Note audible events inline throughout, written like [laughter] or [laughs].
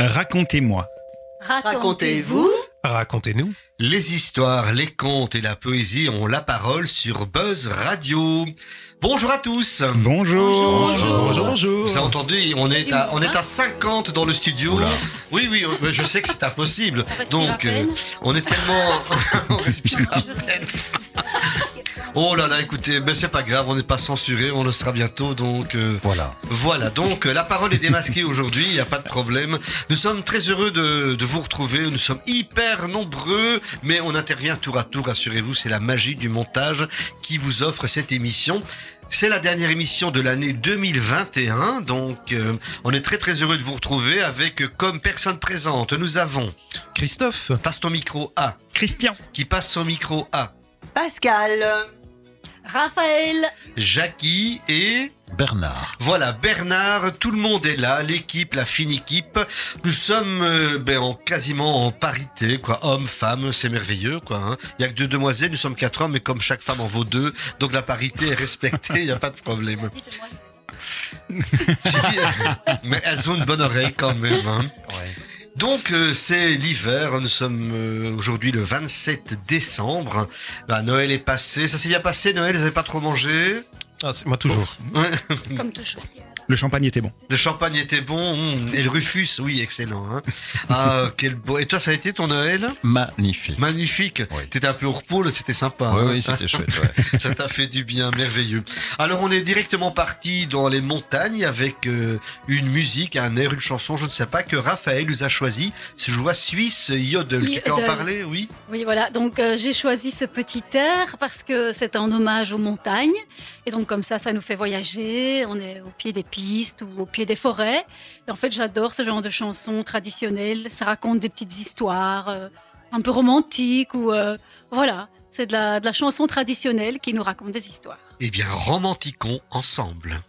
Racontez-moi. Racontez-vous Racontez-nous. Les histoires, les contes et la poésie ont la parole sur Buzz Radio. Bonjour à tous. Bonjour. Bonjour, bonjour. Vous avez entendu, on est à, on est à 50 dans le studio. Oui, oui, euh, je sais que c'est impossible. Donc, euh, on est tellement, [laughs] on respire à peine. Oh là là, écoutez, mais c'est pas grave, on n'est pas censuré, on le sera bientôt, donc euh, Voilà. voilà. Donc euh, la parole est démasquée aujourd'hui, il n'y a pas de problème. Nous sommes très heureux de, de vous retrouver, nous sommes hyper nombreux, mais on intervient tour à tour, rassurez-vous, c'est la magie du montage qui vous offre cette émission. C'est la dernière émission de l'année 2021, donc euh, on est très très heureux de vous retrouver avec euh, comme personne présente, nous avons, Christophe. passe ton micro A, Christian. qui passe son micro A, Pascal Raphaël, Jackie et... Bernard. Voilà, Bernard, tout le monde est là, l'équipe, la fine équipe. Nous sommes euh, ben, en, quasiment en parité, quoi. Hommes, femmes, c'est merveilleux, quoi. hein. Il y a que deux demoiselles, nous sommes quatre hommes, mais comme chaque femme en vaut deux, donc la parité est respectée, il n'y a pas de problème. [laughs] Euh, mais elles ont une bonne oreille quand même. hein. Donc euh, c'est l'hiver, nous sommes euh, aujourd'hui le 27 décembre. Bah, Noël est passé, ça s'est bien passé Noël, vous n'avez pas trop mangé? Ah, c'est moi toujours. Ouais. comme toujours. Le champagne était bon. Le champagne était bon, hum, et le Rufus, oui, excellent. Hein. Ah, [laughs] quel beau. Et toi, ça a été ton Noël? Magnifique. Magnifique. Oui. T'étais un peu au repos, là, c'était sympa. Oui, hein. oui, c'était chouette. ouais. [laughs] Ça t'a fait du bien, merveilleux. Alors, on est directement parti dans les montagnes avec euh, une musique, un air, une chanson, je ne sais pas, que Raphaël nous a choisi. Ce joie suisse Yodel. Tu peux en Yodel. parler, oui Oui, voilà. Donc, euh, j'ai choisi ce petit air parce que c'est un hommage aux montagnes. Et donc, comme ça, ça nous fait voyager. On est au pied des pistes ou au pied des forêts. En fait, j'adore ce genre de chansons traditionnelles. Ça raconte des petites histoires euh, un peu romantiques ou euh, voilà. C'est de la, de la chanson traditionnelle qui nous raconte des histoires. Eh bien, romantiquons ensemble.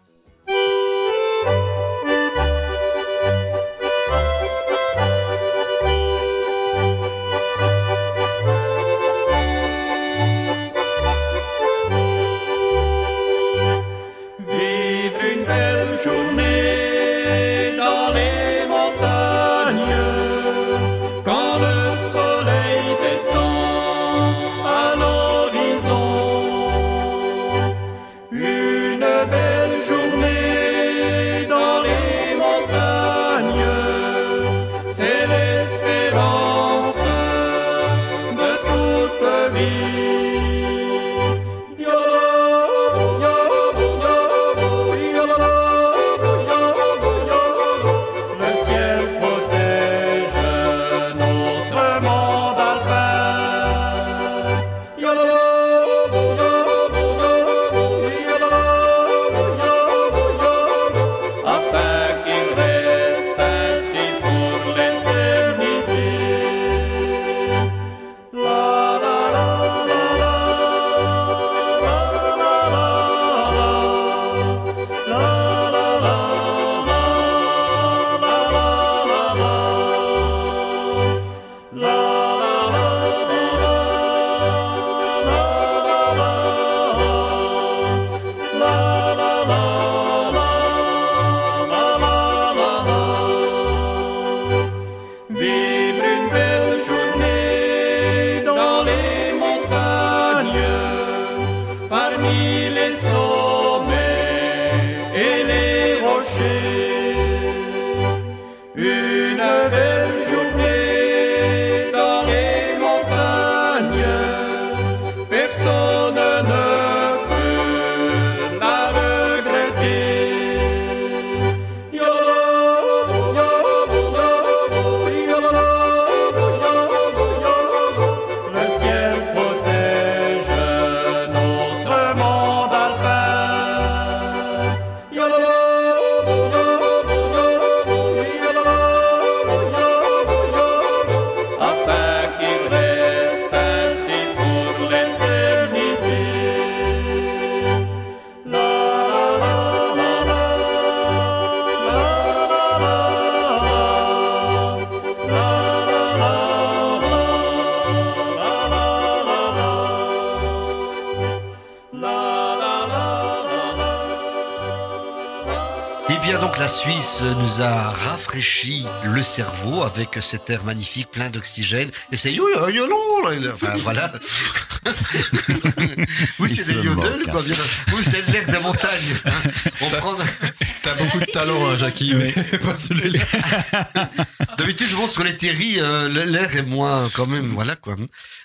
Cerveau avec cet air magnifique plein d'oxygène. Et c'est Enfin voilà. [laughs] Il c'est des yodels, moque, hein. quoi. Bien. Oui, c'est l'air de montagne. hein. [laughs] On prend. T'as beaucoup de talent, hein, Jackie, mais [laughs] pas celui-là. D'habitude, je monte sur les terris, euh, l'air est moins quand même, voilà quoi.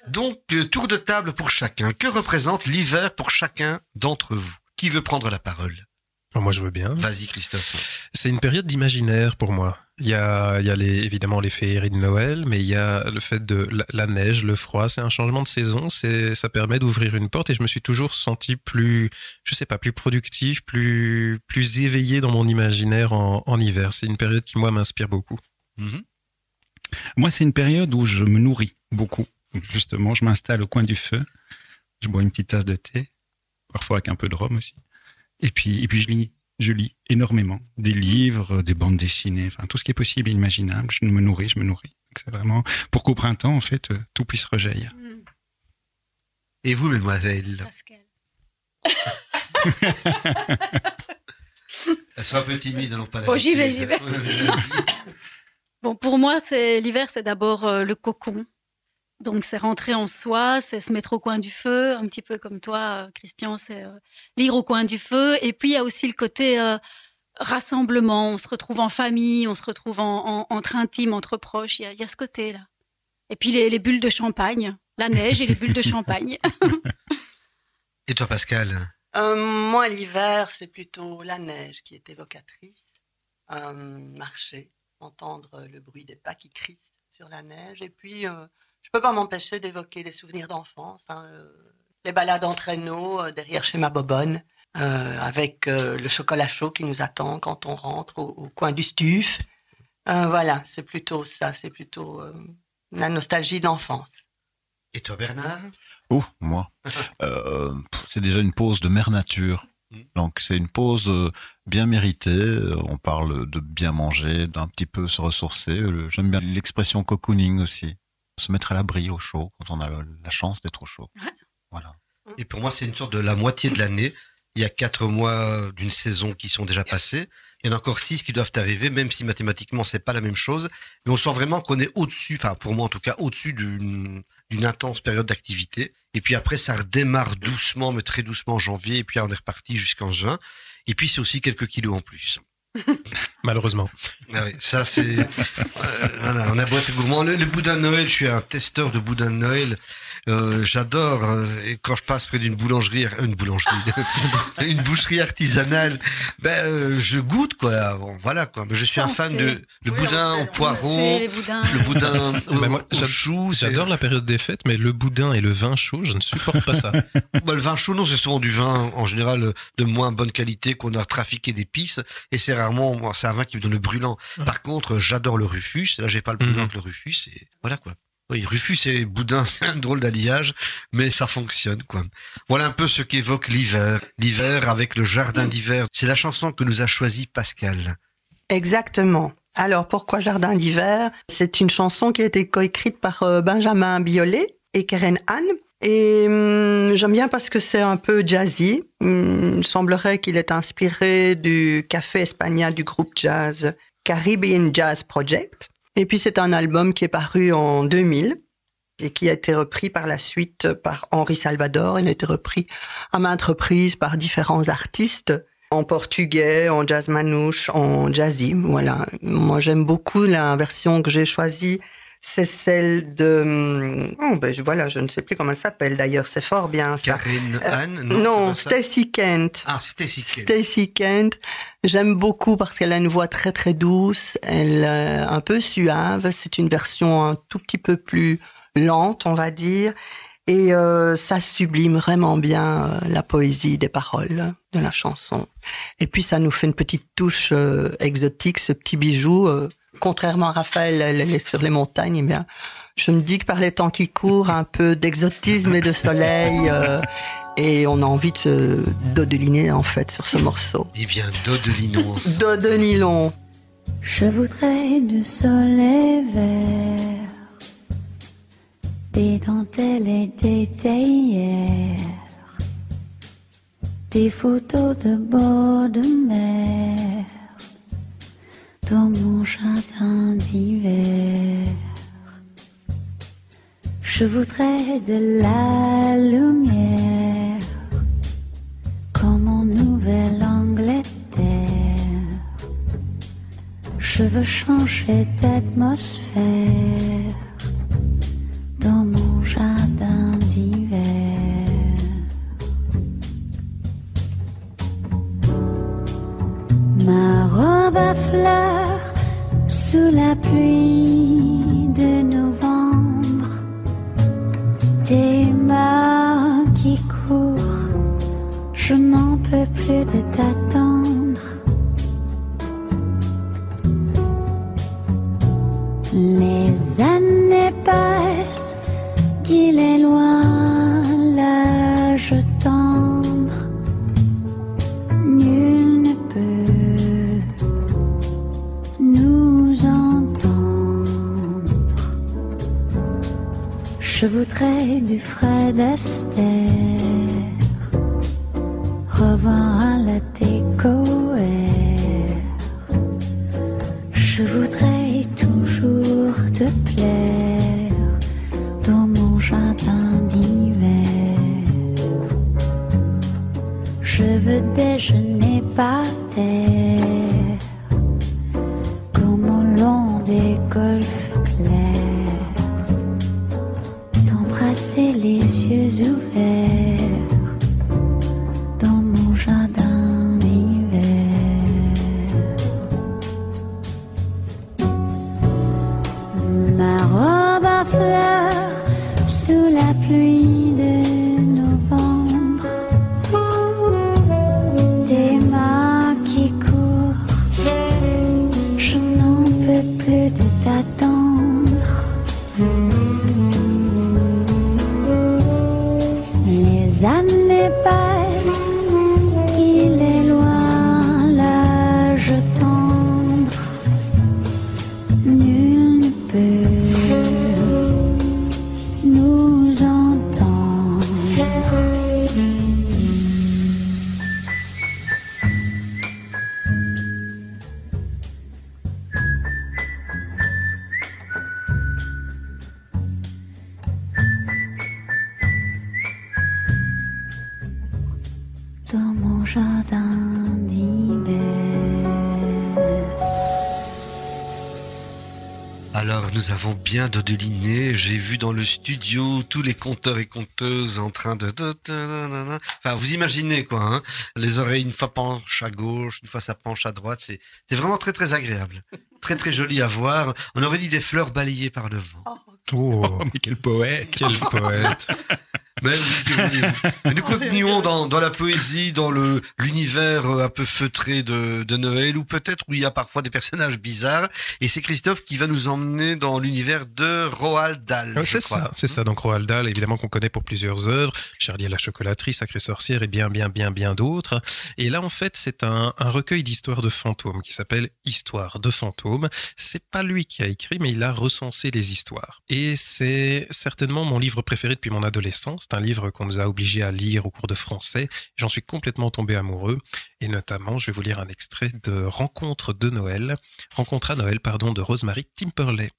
Donc, euh, tour de table pour chacun. Que représente l'hiver pour chacun d'entre vous? Qui veut prendre la parole? Oh, moi, je veux bien. Vas-y, Christophe. C'est une période d'imaginaire pour moi. Il y a, évidemment les féeries de Noël, mais il y a le fait de la, neige, le froid. C'est un changement de saison. Ça permet d'ouvrir une porte et je me suis toujours senti plus, je sais pas, plus productif, plus, plus éveillé dans mon imaginaire en, hiver. C'est une période qui, moi, m'inspire beaucoup. Mhm. Moi, c'est une période où je me nourris beaucoup. Justement, je m'installe au coin du feu, je bois une petite tasse de thé, parfois avec un peu de rhum aussi. Et puis je lis, je lis énormément. Des livres, des bandes dessinées, enfin tout ce qui est possible et imaginable. Je me nourris, je me nourris. C'est vraiment pour qu'au printemps, en fait, euh, tout puisse rejaillir. Hmm, Et vous, mesdemoiselles Pascal. [laughs] Sont un peu timides, non pas Bon, j'y vais, j'y vais. [laughs] Bon, pour moi, c'est l'hiver, c'est d'abord euh, le cocon. Donc, c'est rentrer en soi, c'est se mettre au coin du feu, un petit peu comme toi, euh, Christian, c'est euh, lire au coin du feu. Et puis, il y a aussi le côté euh, rassemblement. On se retrouve en famille, on se retrouve en, en- entre intimes, entre proches. Il y a, il y a ce côté-là. Et puis, les, les bulles de champagne, la neige et les bulles de champagne. [laughs] Et toi, Pascal? Euh, moi, l'hiver, c'est plutôt la neige qui est évocatrice. Euh, marcher, entendre le bruit des pas qui crissent sur la neige. Et puis, euh, je peux pas m'empêcher d'évoquer des souvenirs d'enfance. hein, euh, les balades en traîneau euh, derrière chez ma bobonne, euh, avec euh, le chocolat chaud qui nous attend quand on rentre au, au coin du stuf. Euh, voilà, c'est plutôt ça, c'est plutôt euh, la nostalgie de l'enfance. Et toi, Bernard? Oh, moi. [laughs] Euh, c'est déjà une pause de mère nature. Mm. Donc c'est une pause bien méritée. On parle de bien manger, d'un petit peu se ressourcer. J'aime bien l'expression cocooning aussi. Se mettre à l'abri au chaud quand on a le- la chance d'être au chaud. Ouais. Voilà. Et pour moi, c'est une sorte de la moitié de l'année. Il y a quatre mois d'une saison qui sont déjà passés. Il y en a encore six qui doivent arriver, même si mathématiquement c'est pas la même chose. Mais on sent vraiment qu'on est au-dessus, enfin pour moi en tout cas, au-dessus d'une d'une intense période d'activité. Et puis après, ça redémarre doucement, mais très doucement en janvier. Et puis on est reparti jusqu'en juin. Et puis c'est aussi quelques kilos en plus. [laughs] Malheureusement. Ah ça c'est. euh, on a beau être gourmand. Le, le boudin de Noël, je suis un testeur de boudin de Noël. Euh, J'adore. euh, quand je passe près d'une boulangerie, euh, une boulangerie, [laughs] une boucherie artisanale, ben euh, je goûte quoi. Bon, voilà quoi. Mais je suis un fan sait. de le Oui, boudin au poireau, le boudin [laughs] au, moi, au j'ad- chou. J'adore la période des fêtes, mais le boudin et le vin chaud, je ne supporte pas ça. [laughs] Bah, le vin chaud, non, c'est souvent du vin en général de moins bonne qualité qu'on a trafiqué d'épices. Et c'est rarement, moi, c'est un vin qui me donne le brûlant. Par contre, j'adore le Rufus. Là, j'ai pas le brûlant Mhm. avec le Rufus. Et voilà quoi. Oui, Rufus et Boudin, [laughs] c'est un drôle d'alliage, mais ça fonctionne quoi. Voilà un peu ce qu'évoque l'hiver. L'hiver avec le jardin d'hiver. C'est la chanson que nous a choisi Pascal. Exactement. Alors, pourquoi Jardin d'hiver? C'est une chanson qui a été coécrite par euh, Benjamin Biolay et Karen Anne. Et hum, j'aime bien parce que c'est un peu jazzy. Hum, il semblerait qu'il est inspiré du café espagnol du groupe jazz Caribbean Jazz Project. Et puis c'est un album qui est paru en 2000 et qui a été repris par la suite par Henri Salvador. Il a été repris à maintes reprises par différents artistes en portugais, en jazz manouche, en jazzy. Voilà. Moi, j'aime beaucoup la version que j'ai choisie. C'est celle de, oh, ben, je- voilà, je ne sais plus comment elle s'appelle d'ailleurs. C'est fort bien, ça. Karen Euh, Anne Non, ça Stacy Kent. Ah, Stacy Kent. Stacy Kent, j'aime beaucoup parce qu'elle a une voix très très douce, elle est un peu suave, c'est une version un tout petit peu plus lente, on va dire, et euh, ça sublime vraiment bien euh, la poésie des paroles de la chanson. Et puis ça nous fait une petite touche euh, exotique, ce petit bijou. Contrairement à Raphaël, elle, elle est sur les montagnes, eh bien, je me dis que par les temps qui courent, un peu d'exotisme et de soleil. euh, et on a envie de se dodeliner en fait sur ce morceau. Eh bien, Dodelinons. Dodelilon. Je voudrais du soleil vert, des dentelles et des théières, des photos de bord de mer, dans mon jardin d'hiver. Je voudrais de la lumière comme en Nouvelle-Angleterre. Je veux changer d'atmosphère fleurs sous la pluie de novembre. Tes mains qui courent, je n'en peux plus de t'attendre. stay. Nous avons bien dodeliné. J'ai vu dans le studio tous les conteurs et conteuses en train de... Enfin, vous imaginez quoi. Hein les oreilles une fois penchent à gauche, une fois ça penche à droite. C'est c'est vraiment très très agréable. Très très joli à voir. On aurait dit des fleurs balayées par le vent. Oh, Oh, mais quel poète quel poète [laughs] Mais oui, nous continuons dans, dans la poésie, dans le l'univers euh, un peu feutré de, de Noël, ou peut-être où il y a parfois des personnages bizarres. Et c'est Christophe qui va nous emmener dans l'univers de Roald Dahl. Ouais, je c'est ça, c'est ça. Donc Roald Dahl, évidemment qu'on connaît pour plusieurs œuvres, Charlie et la chocolaterie, Sacrée sorcière et bien, bien, bien, bien d'autres. Et là, en fait, c'est un, un recueil d'histoires de fantômes qui s'appelle Histoire de fantômes. C'est pas lui qui a écrit, mais il a recensé les histoires. Et c'est certainement mon livre préféré depuis mon adolescence. C'est un livre qu'on nous a obligés à lire au cours de français. J'en suis complètement tombé amoureux. Et notamment, je vais vous lire un extrait de Rencontre de Noël, Rencontre à Noël, pardon, de Rosemary Timperley.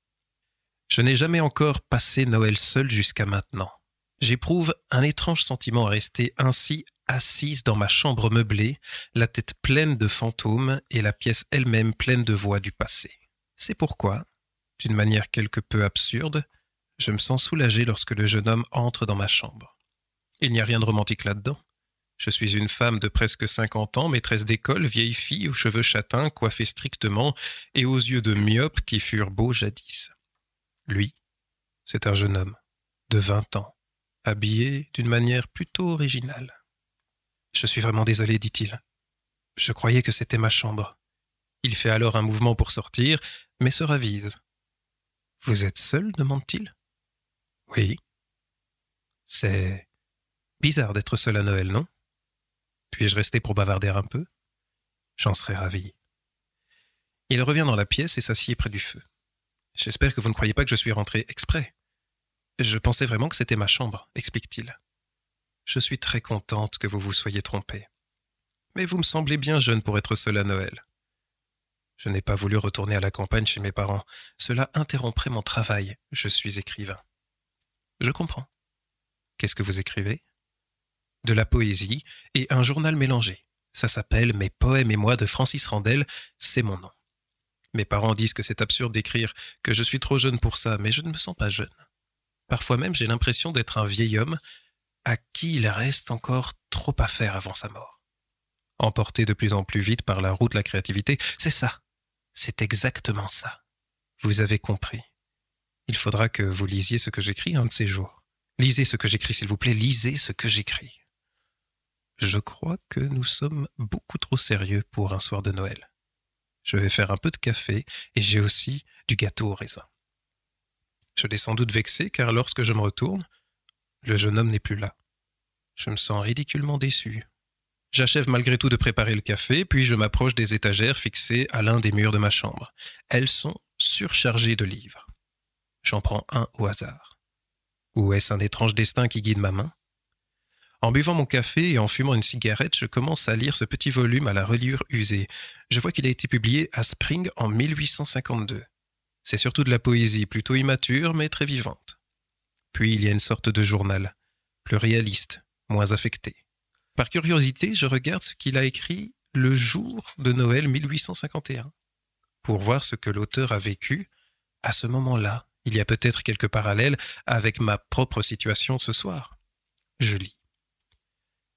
Je n'ai jamais encore passé Noël seul jusqu'à maintenant. J'éprouve un étrange sentiment à rester ainsi assise dans ma chambre meublée, la tête pleine de fantômes et la pièce elle-même pleine de voix du passé. C'est pourquoi, d'une manière quelque peu absurde, je me sens soulagé lorsque le jeune homme entre dans ma chambre. Il n'y a rien de romantique là-dedans. Je suis une femme de presque 50 ans, maîtresse d'école, vieille fille aux cheveux châtains, coiffée strictement, et aux yeux de myope qui furent beaux jadis. Lui, c'est un jeune homme, de 20 ans, habillé d'une manière plutôt originale. Je suis vraiment désolé, dit-il. Je croyais que c'était ma chambre. Il fait alors un mouvement pour sortir, mais se ravise. Vous êtes seul demande-t-il. Oui. C'est bizarre d'être seul à Noël, non? Puis-je rester pour bavarder un peu? J'en serais ravi. Il revient dans la pièce et s'assied près du feu. J'espère que vous ne croyez pas que je suis rentré exprès. Je pensais vraiment que c'était ma chambre, explique-t-il. Je suis très contente que vous vous soyez trompé. Mais vous me semblez bien jeune pour être seul à Noël. Je n'ai pas voulu retourner à la campagne chez mes parents. Cela interromprait mon travail. Je suis écrivain. Je comprends. Qu'est-ce que vous écrivez? De la poésie et un journal mélangé. Ça s'appelle Mes poèmes et moi de Francis Randel, c'est mon nom. Mes parents disent que c'est absurde d'écrire, que je suis trop jeune pour ça, mais je ne me sens pas jeune. Parfois même j'ai l'impression d'être un vieil homme à qui il reste encore trop à faire avant sa mort. Emporté de plus en plus vite par la route de la créativité, c'est ça. C'est exactement ça. Vous avez compris. Il faudra que vous lisiez ce que j'écris un de ces jours. Lisez ce que j'écris, s'il vous plaît, lisez ce que j'écris. Je crois que nous sommes beaucoup trop sérieux pour un soir de Noël. Je vais faire un peu de café et j'ai aussi du gâteau au raisin. Je l'ai sans doute vexé car lorsque je me retourne, le jeune homme n'est plus là. Je me sens ridiculement déçu. J'achève malgré tout de préparer le café, puis je m'approche des étagères fixées à l'un des murs de ma chambre. Elles sont surchargées de livres. J'en prends un au hasard. Ou est-ce un étrange destin qui guide ma main? En buvant mon café et en fumant une cigarette, je commence à lire ce petit volume à la reliure usée. Je vois qu'il a été publié à Spring en 1852. C'est surtout de la poésie, plutôt immature, mais très vivante. Puis il y a une sorte de journal, plus réaliste, moins affecté. Par curiosité, je regarde ce qu'il a écrit le jour de Noël 1851, pour voir ce que l'auteur a vécu à ce moment-là. Il y a peut-être quelques parallèles avec ma propre situation ce soir. Je lis.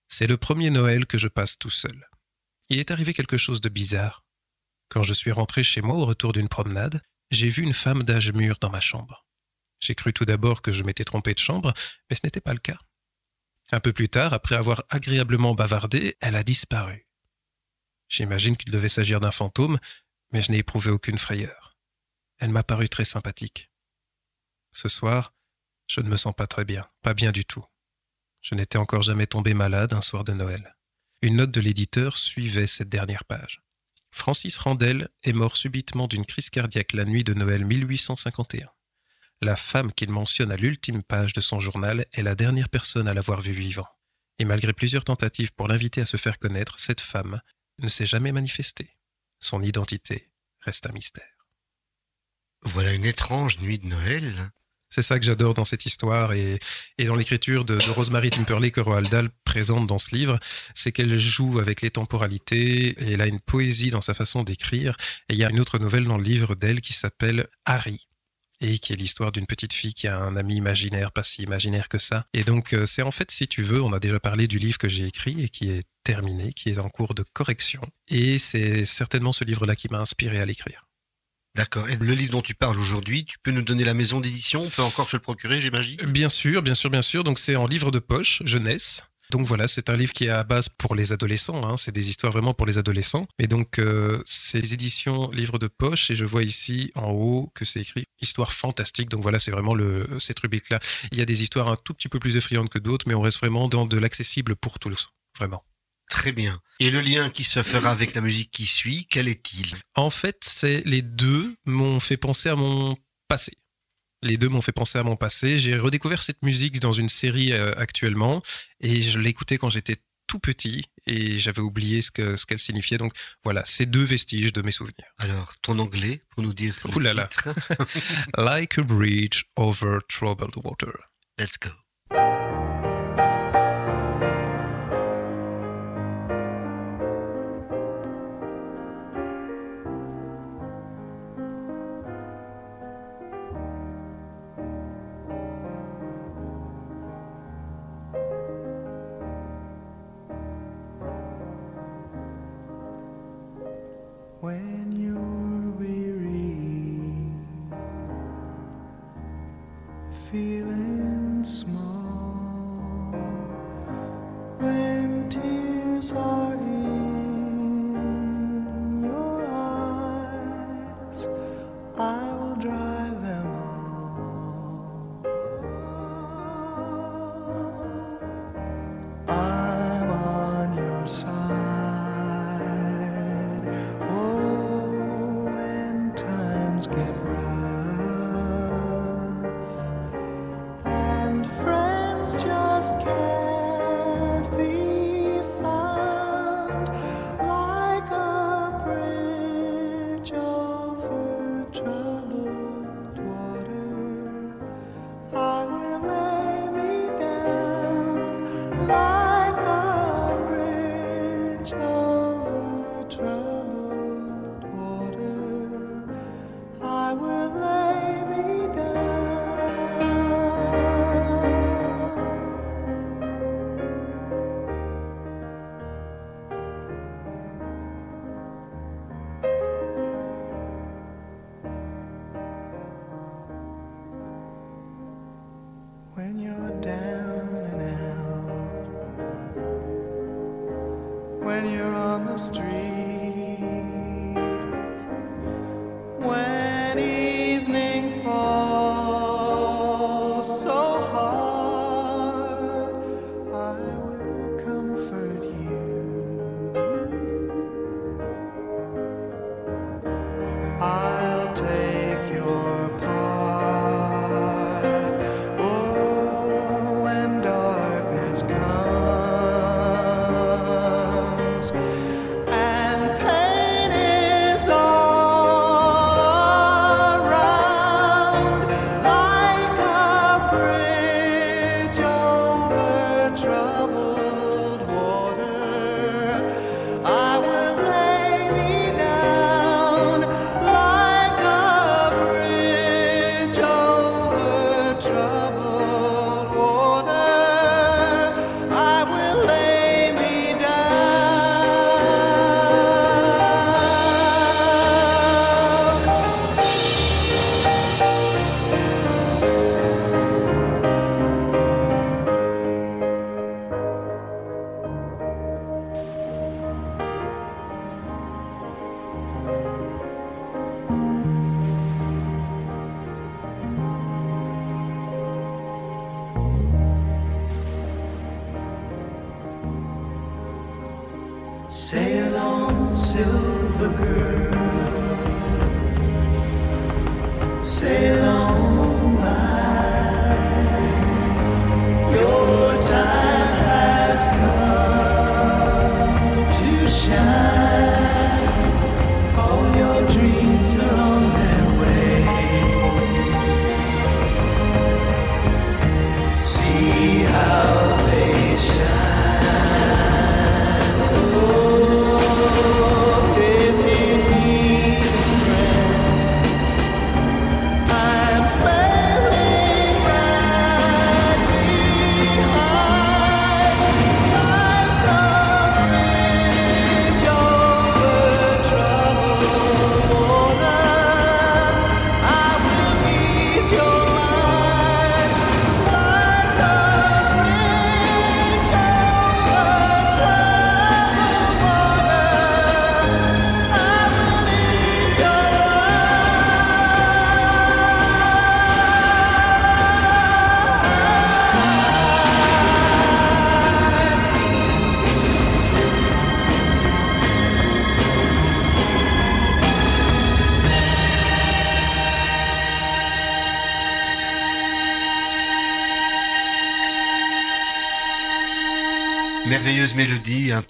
C'est le premier Noël que je passe tout seul. Il est arrivé quelque chose de bizarre. Quand je suis rentré chez moi au retour d'une promenade, j'ai vu une femme d'âge mûr dans ma chambre. J'ai cru tout d'abord que je m'étais trompé de chambre, mais ce n'était pas le cas. Un peu plus tard, après avoir agréablement bavardé, elle a disparu. J'imagine qu'il devait s'agir d'un fantôme, mais je n'ai éprouvé aucune frayeur. Elle m'a paru très sympathique. Ce soir, je ne me sens pas très bien, pas bien du tout. Je n'étais encore jamais tombé malade un soir de Noël. Une note de l'éditeur suivait cette dernière page. Francis Randel est mort subitement d'une crise cardiaque la nuit de Noël 1851. La femme qu'il mentionne à l'ultime page de son journal est la dernière personne à l'avoir vu vivant. Et malgré plusieurs tentatives pour l'inviter à se faire connaître, cette femme ne s'est jamais manifestée. Son identité reste un mystère. Voilà une étrange nuit de Noël. C'est ça que j'adore dans cette histoire et, dans l'écriture de, de Rosemary Timperley que Roald Dahl présente dans ce livre, c'est qu'elle joue avec les temporalités et elle a une poésie dans sa façon d'écrire. Et il y a une autre nouvelle dans le livre d'elle qui s'appelle Harry et qui est l'histoire d'une petite fille qui a un ami imaginaire, pas si imaginaire que ça. Et donc euh, c'est en fait, si tu veux, on a déjà parlé du livre que j'ai écrit et qui est terminé, qui est en cours de correction. Et c'est certainement ce livre-là qui m'a inspiré à l'écrire. D'accord. Et le livre dont tu parles aujourd'hui, tu peux nous donner la maison d'édition? On peut encore se le procurer, j'imagine? Bien sûr, bien sûr, bien sûr. Donc c'est en livre de poche, jeunesse. Donc voilà, c'est un livre qui est à base pour les adolescents. Hein. C'est des histoires vraiment pour les adolescents. Et donc euh, c'est les éditions livre de poche. Et je vois ici en haut que c'est écrit histoire fantastique. Donc voilà, c'est vraiment le cette rubrique là. Il y a des histoires un tout petit peu plus effrayantes que d'autres, mais on reste vraiment dans de l'accessible pour tous, vraiment. Très bien. Et le lien qui se fera avec la musique qui suit, quel est-il? En fait, c'est les deux m'ont fait penser à mon passé. Les deux m'ont fait penser à mon passé. J'ai redécouvert cette musique dans une série euh, actuellement et je l'écoutais quand j'étais tout petit et j'avais oublié ce que ce qu'elle signifiait. Donc voilà, c'est deux vestiges de mes souvenirs. Alors, ton anglais, pour nous dire le Ouh là là. titre [laughs] [laughs] Like a bridge over troubled water. Let's go.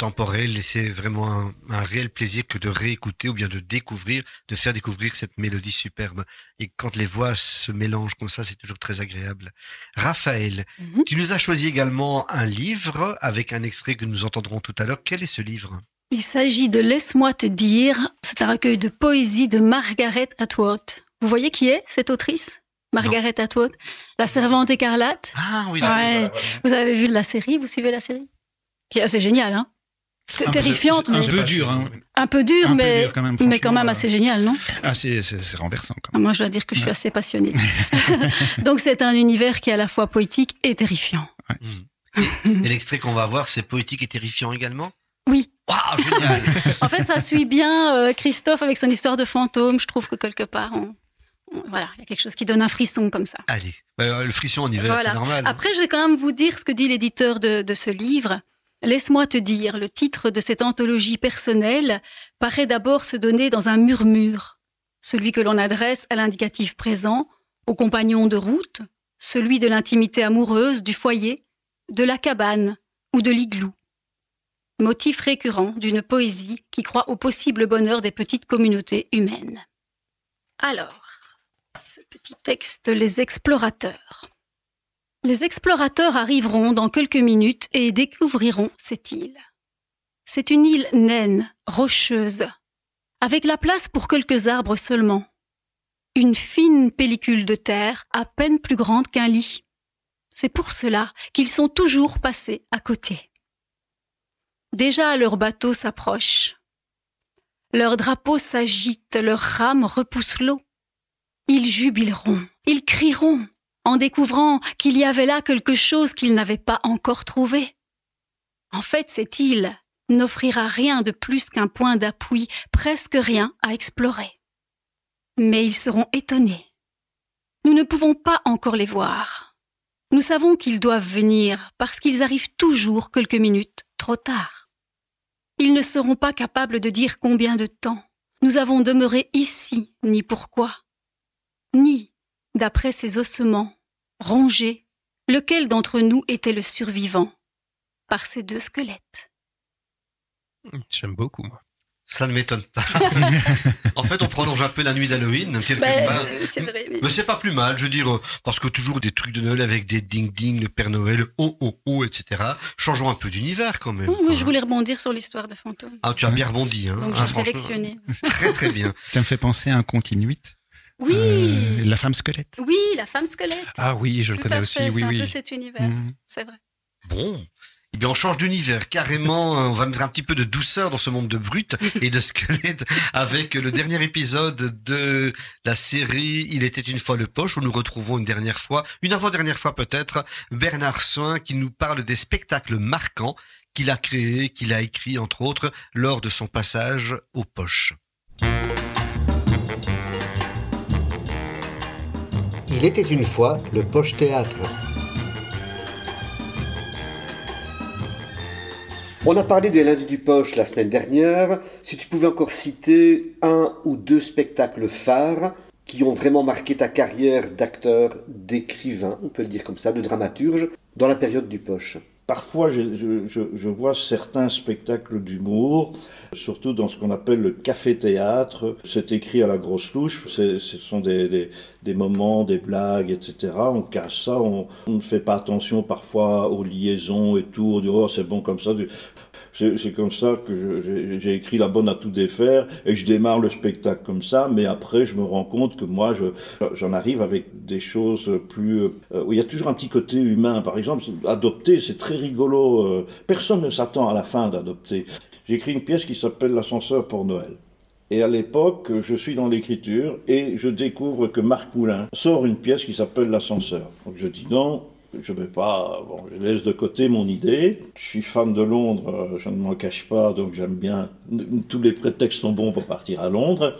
Mélodie, intemporelle, et c'est vraiment un, un réel plaisir que de réécouter ou bien de découvrir, de faire découvrir cette mélodie superbe. Et quand les voix se mélangent comme ça, c'est toujours très agréable. Raphaël, Mhm. tu nous as choisi également un livre avec un extrait que nous entendrons tout à l'heure. Quel est ce livre? Il s'agit de Laisse-moi te dire. C'est un recueil de poésie de Margaret Atwood. Vous voyez qui est cette autrice? Margaret Atwood, la servante écarlate. Ah oui, Ouais. Vous avez vu la série? Vous suivez la série? Qui est assez géniale, hein? C'est Un peu- terrifiante, Un mais peu dur, hein. un peu dur, Un peu mais, dur quand même, mais quand même euh. assez génial, non? Ah, c'est c'est- c'est renversant quand même. Moi, je dois dire que je suis Ouais. assez passionnée. [laughs] [laughs] Donc, c'est un univers qui est à la fois poétique et terrifiant. Et l'extrait qu'on va voir, c'est poétique et terrifiant également? Oui. Waouh, génial [laughs] En fait, ça suit bien euh, Christophe avec son histoire de fantôme. Je trouve que quelque part, on- voilà, il y a quelque chose qui donne un frisson comme ça. Allez, Euh, le frisson en hiver, Voilà. c'est normal. Après, je vais quand même vous dire ce que dit l'éditeur de, de ce livre. Laisse-moi te dire, le titre de cette anthologie personnelle paraît d'abord se donner dans un murmure, celui que l'on adresse à l'indicatif présent, au compagnon de route, celui de l'intimité amoureuse, du foyer, de la cabane ou de l'igloo. Motif récurrent d'une poésie qui croit au possible bonheur des petites communautés humaines. Alors, ce petit texte, Les explorateurs. Les explorateurs arriveront dans quelques minutes et découvriront cette île. C'est une île naine, rocheuse, avec la place pour quelques arbres seulement. Une fine pellicule de terre à peine plus grande qu'un lit. C'est pour cela qu'ils sont toujours passés à côté. Déjà leur bateau s'approche. Leur drapeau s'agite, leurs rames repoussent l'eau. Ils jubileront, ils crieront, en découvrant qu'il y avait là quelque chose qu'ils n'avaient pas encore trouvé. En fait, cette île n'offrira rien de plus qu'un point d'appui, presque rien à explorer. Mais ils seront étonnés. Nous ne pouvons pas encore les voir. Nous savons qu'ils doivent venir parce qu'ils arrivent toujours quelques minutes trop tard. Ils ne seront pas capables de dire combien de temps nous avons demeuré ici, ni pourquoi, ni, d'après ces ossements, rongés, lequel d'entre nous était le survivant par ces deux squelettes. J'aime beaucoup, moi. Ça ne m'étonne pas. [laughs] en fait, on prolonge un peu la nuit d'Halloween, quelque Ben, part. euh, c'est vrai, mais- Mais c'est pas plus mal, je veux dire, euh, parce que toujours des trucs de Noël avec des ding-ding, le Père Noël, oh oh oh, etc. Changeons un peu d'univers quand même. Oui, je voulais rebondir sur l'histoire de fantôme. Ah, tu as bien rebondi, hein. Donc Ah, j'ai franchement, sélectionné. Très très bien. Ça me fait penser à un continuit. Oui, Euh, la femme squelette. oui, la femme squelette. Ah oui, je le Tout connais à aussi, fait, oui, c'est un peu cet univers, Mhm. c'est vrai. Bon. Eh bien, on change d'univers carrément. euh, On va mettre un petit peu de douceur dans ce monde de brutes et de squelettes avec le dernier épisode de la série Il était une fois le poche où nous retrouvons une dernière fois, une avant-dernière fois peut-être, Bernard Soin qui nous parle des spectacles marquants qu'il a créés, qu'il a écrits entre autres lors de son passage aux poches. Il était une fois le Poche Théâtre. On a parlé des lundis du poche la semaine dernière. Si tu pouvais encore citer un ou deux spectacles phares qui ont vraiment marqué ta carrière d'acteur, d'écrivain, on peut le dire comme ça, de dramaturge, dans la période du poche. Parfois, je, je- je- vois certains spectacles d'humour, surtout dans ce qu'on appelle le café-théâtre. C'est écrit à la grosse louche, ce sont des, des- des moments, des blagues, etc. On casse ça, on, on ne fait pas attention parfois aux liaisons et tout. On dit, oh, c'est bon comme ça. C'est comme ça que j'ai- écrit La Bonne à tout défaire et je démarre le spectacle comme ça, mais après je me rends compte que moi je- j'en arrive avec des choses plus... euh, il y a toujours un petit côté humain. Par exemple, adopter, c'est très rigolo. euh, personne ne s'attend à la fin d'adopter. J'ai écrit une pièce qui s'appelle L'ascenseur pour Noël. Et à l'époque, je suis dans l'écriture et je découvre que Marc Moulin sort une pièce qui s'appelle L'ascenseur. Donc je dis non, je pas, bon, je laisse de côté mon idée. Je suis fan de Londres, euh, je ne m'en cache pas, donc j'aime bien. Tous les prétextes sont bons pour partir à Londres.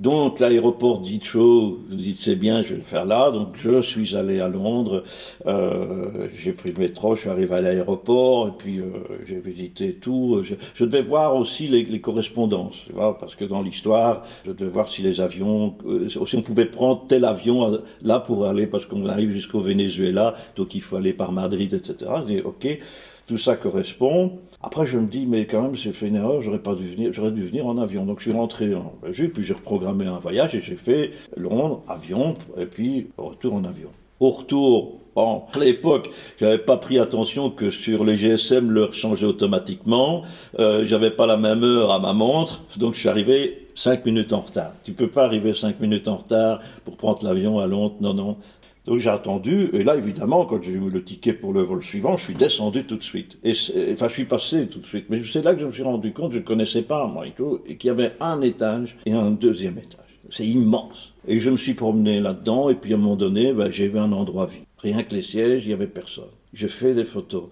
Donc l'aéroport je dis c'est bien, je vais le faire là. Donc je suis allé à Londres, euh, j'ai pris le métro, je suis arrivé à l'aéroport et puis euh, j'ai visité tout. Je, je devais voir aussi les, les correspondances, tu vois, parce que dans l'histoire, je devais voir si les avions, euh, si on pouvait prendre tel avion euh, là pour aller, parce qu'on arrive jusqu'au Venezuela, donc il faut aller par Madrid, etc. Je dis ok, tout ça correspond. Après, je me dis, mais quand même, j'ai fait une erreur, j'aurais pas dû venir, j'aurais dû venir en avion. Donc, je suis rentré en Belgique, puis j'ai reprogrammé un voyage et j'ai fait Londres, avion, et puis retour en avion. Au retour, à l'époque, j'avais pas pris attention que sur les GSM, l'heure changeait automatiquement. Euh, j'avais pas la même heure à ma montre, donc je suis arrivé cinq minutes en retard. Tu peux pas arriver cinq minutes en retard pour prendre l'avion à Londres, non, non. Donc j'ai attendu, et là évidemment, quand j'ai eu le ticket pour le vol suivant, je suis descendu tout de suite. Et enfin, je suis passé tout de suite. Mais c'est là que je me suis rendu compte, je ne connaissais pas moi et qu'il y avait un étage et un deuxième étage. C'est immense. Et je me suis promené là-dedans, et puis à un moment donné, ben, j'ai vu un endroit vide. Rien que les sièges, il n'y avait personne. J'ai fait des photos.